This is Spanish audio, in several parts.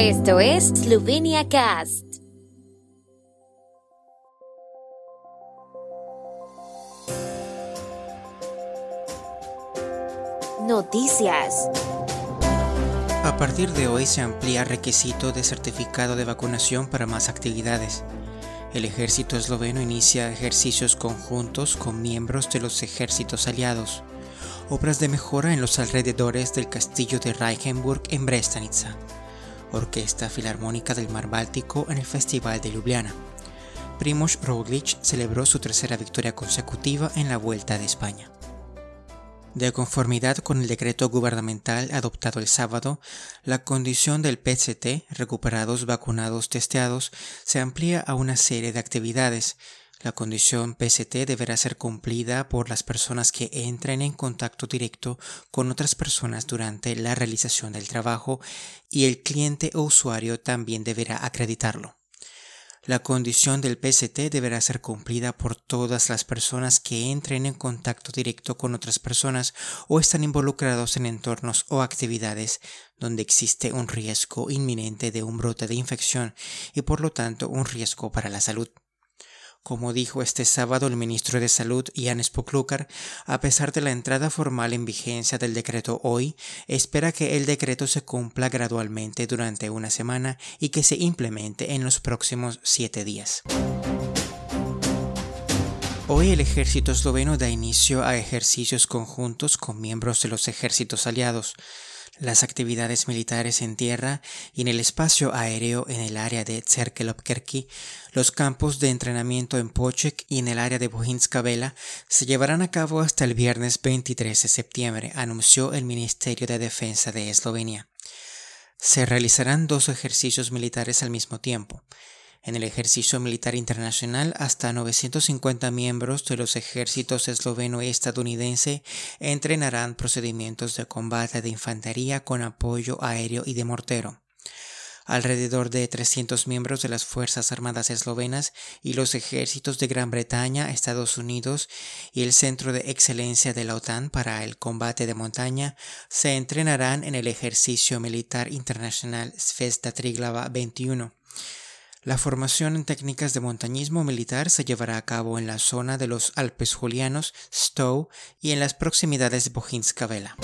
Esto es Slovenia Cast. Noticias. A partir de hoy se amplía requisito de certificado de vacunación para más actividades. El ejército esloveno inicia ejercicios conjuntos con miembros de los ejércitos aliados. Obras de mejora en los alrededores del castillo de Reichenburg en Brestanitza. Orquesta Filarmónica del Mar Báltico en el Festival de Ljubljana. Primoz Roglic celebró su tercera victoria consecutiva en la Vuelta de España. De conformidad con el decreto gubernamental adoptado el sábado, la condición del PCT, recuperados, vacunados, testeados, se amplía a una serie de actividades. La condición PCT deberá ser cumplida por las personas que entren en contacto directo con otras personas durante la realización del trabajo y el cliente o usuario también deberá acreditarlo. La condición del PCT deberá ser cumplida por todas las personas que entren en contacto directo con otras personas o están involucrados en entornos o actividades donde existe un riesgo inminente de un brote de infección y por lo tanto un riesgo para la salud. Como dijo este sábado el ministro de Salud, Jan Spoklukar, a pesar de la entrada formal en vigencia del decreto hoy, espera que el decreto se cumpla gradualmente durante una semana y que se implemente en los próximos siete días. Hoy el ejército esloveno da inicio a ejercicios conjuntos con miembros de los ejércitos aliados las actividades militares en tierra y en el espacio aéreo en el área de Tserkelopkerki, los campos de entrenamiento en Pochek y en el área de Bohinska Vela se llevarán a cabo hasta el viernes 23 de septiembre, anunció el Ministerio de Defensa de Eslovenia. Se realizarán dos ejercicios militares al mismo tiempo. En el ejercicio militar internacional, hasta 950 miembros de los ejércitos esloveno y estadounidense entrenarán procedimientos de combate de infantería con apoyo aéreo y de mortero. Alrededor de 300 miembros de las Fuerzas Armadas eslovenas y los ejércitos de Gran Bretaña, Estados Unidos y el Centro de Excelencia de la OTAN para el combate de montaña se entrenarán en el ejercicio militar internacional Svesta Triglava 21. La formación en técnicas de montañismo militar se llevará a cabo en la zona de los Alpes Julianos, Stowe y en las proximidades de Bohinska Vela.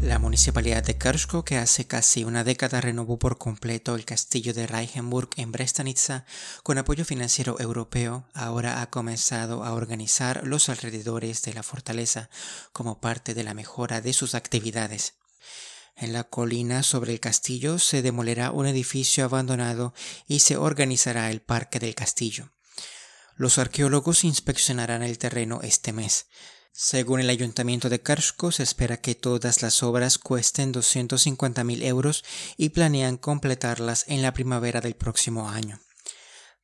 La municipalidad de Kershko, que hace casi una década renovó por completo el castillo de Reichenburg en Brestanitza con apoyo financiero europeo, ahora ha comenzado a organizar los alrededores de la fortaleza como parte de la mejora de sus actividades. En la colina sobre el castillo se demolerá un edificio abandonado y se organizará el parque del castillo. Los arqueólogos inspeccionarán el terreno este mes. Según el ayuntamiento de Karsko, se espera que todas las obras cuesten 250.000 euros y planean completarlas en la primavera del próximo año.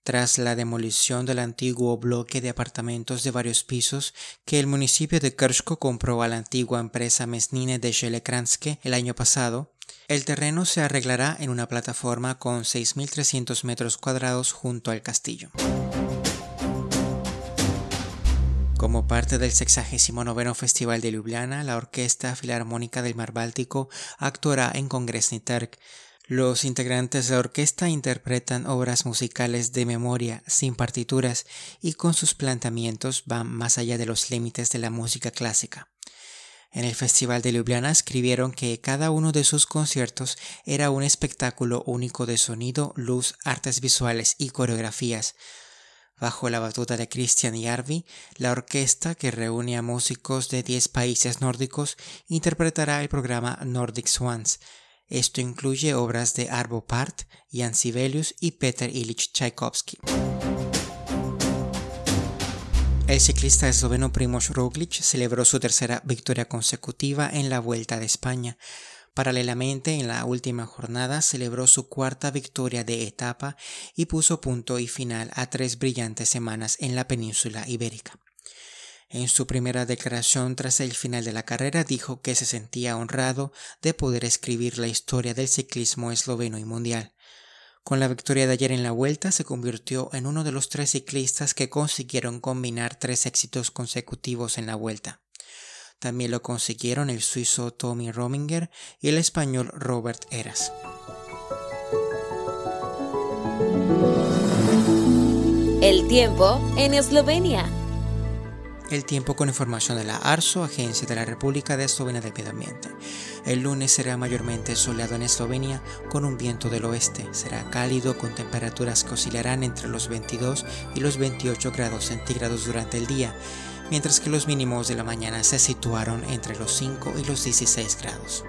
Tras la demolición del antiguo bloque de apartamentos de varios pisos que el municipio de Kershko compró a la antigua empresa Mesnine de Shelekranske el año pasado, el terreno se arreglará en una plataforma con 6.300 metros cuadrados junto al castillo. Como parte del 69 Festival de Ljubljana, la Orquesta Filarmónica del Mar Báltico actuará en Kongresni Trg, los integrantes de la orquesta interpretan obras musicales de memoria, sin partituras, y con sus planteamientos van más allá de los límites de la música clásica. En el Festival de Ljubljana escribieron que cada uno de sus conciertos era un espectáculo único de sonido, luz, artes visuales y coreografías. Bajo la batuta de Christian Jarvi, la orquesta, que reúne a músicos de 10 países nórdicos, interpretará el programa Nordic Swans, esto incluye obras de Arvo Part, Jan Sibelius y Peter Ilich Tchaikovsky. El ciclista esloveno Primoz Roglic celebró su tercera victoria consecutiva en la Vuelta de España. Paralelamente, en la última jornada celebró su cuarta victoria de etapa y puso punto y final a tres brillantes semanas en la península ibérica. En su primera declaración tras el final de la carrera dijo que se sentía honrado de poder escribir la historia del ciclismo esloveno y mundial. Con la victoria de ayer en la vuelta se convirtió en uno de los tres ciclistas que consiguieron combinar tres éxitos consecutivos en la vuelta. También lo consiguieron el suizo Tommy Rominger y el español Robert Eras. El tiempo en Eslovenia. El tiempo con información de la ARSO, Agencia de la República de Eslovenia del Medio Ambiente. El lunes será mayormente soleado en Eslovenia con un viento del oeste. Será cálido con temperaturas que oscilarán entre los 22 y los 28 grados centígrados durante el día, mientras que los mínimos de la mañana se situaron entre los 5 y los 16 grados.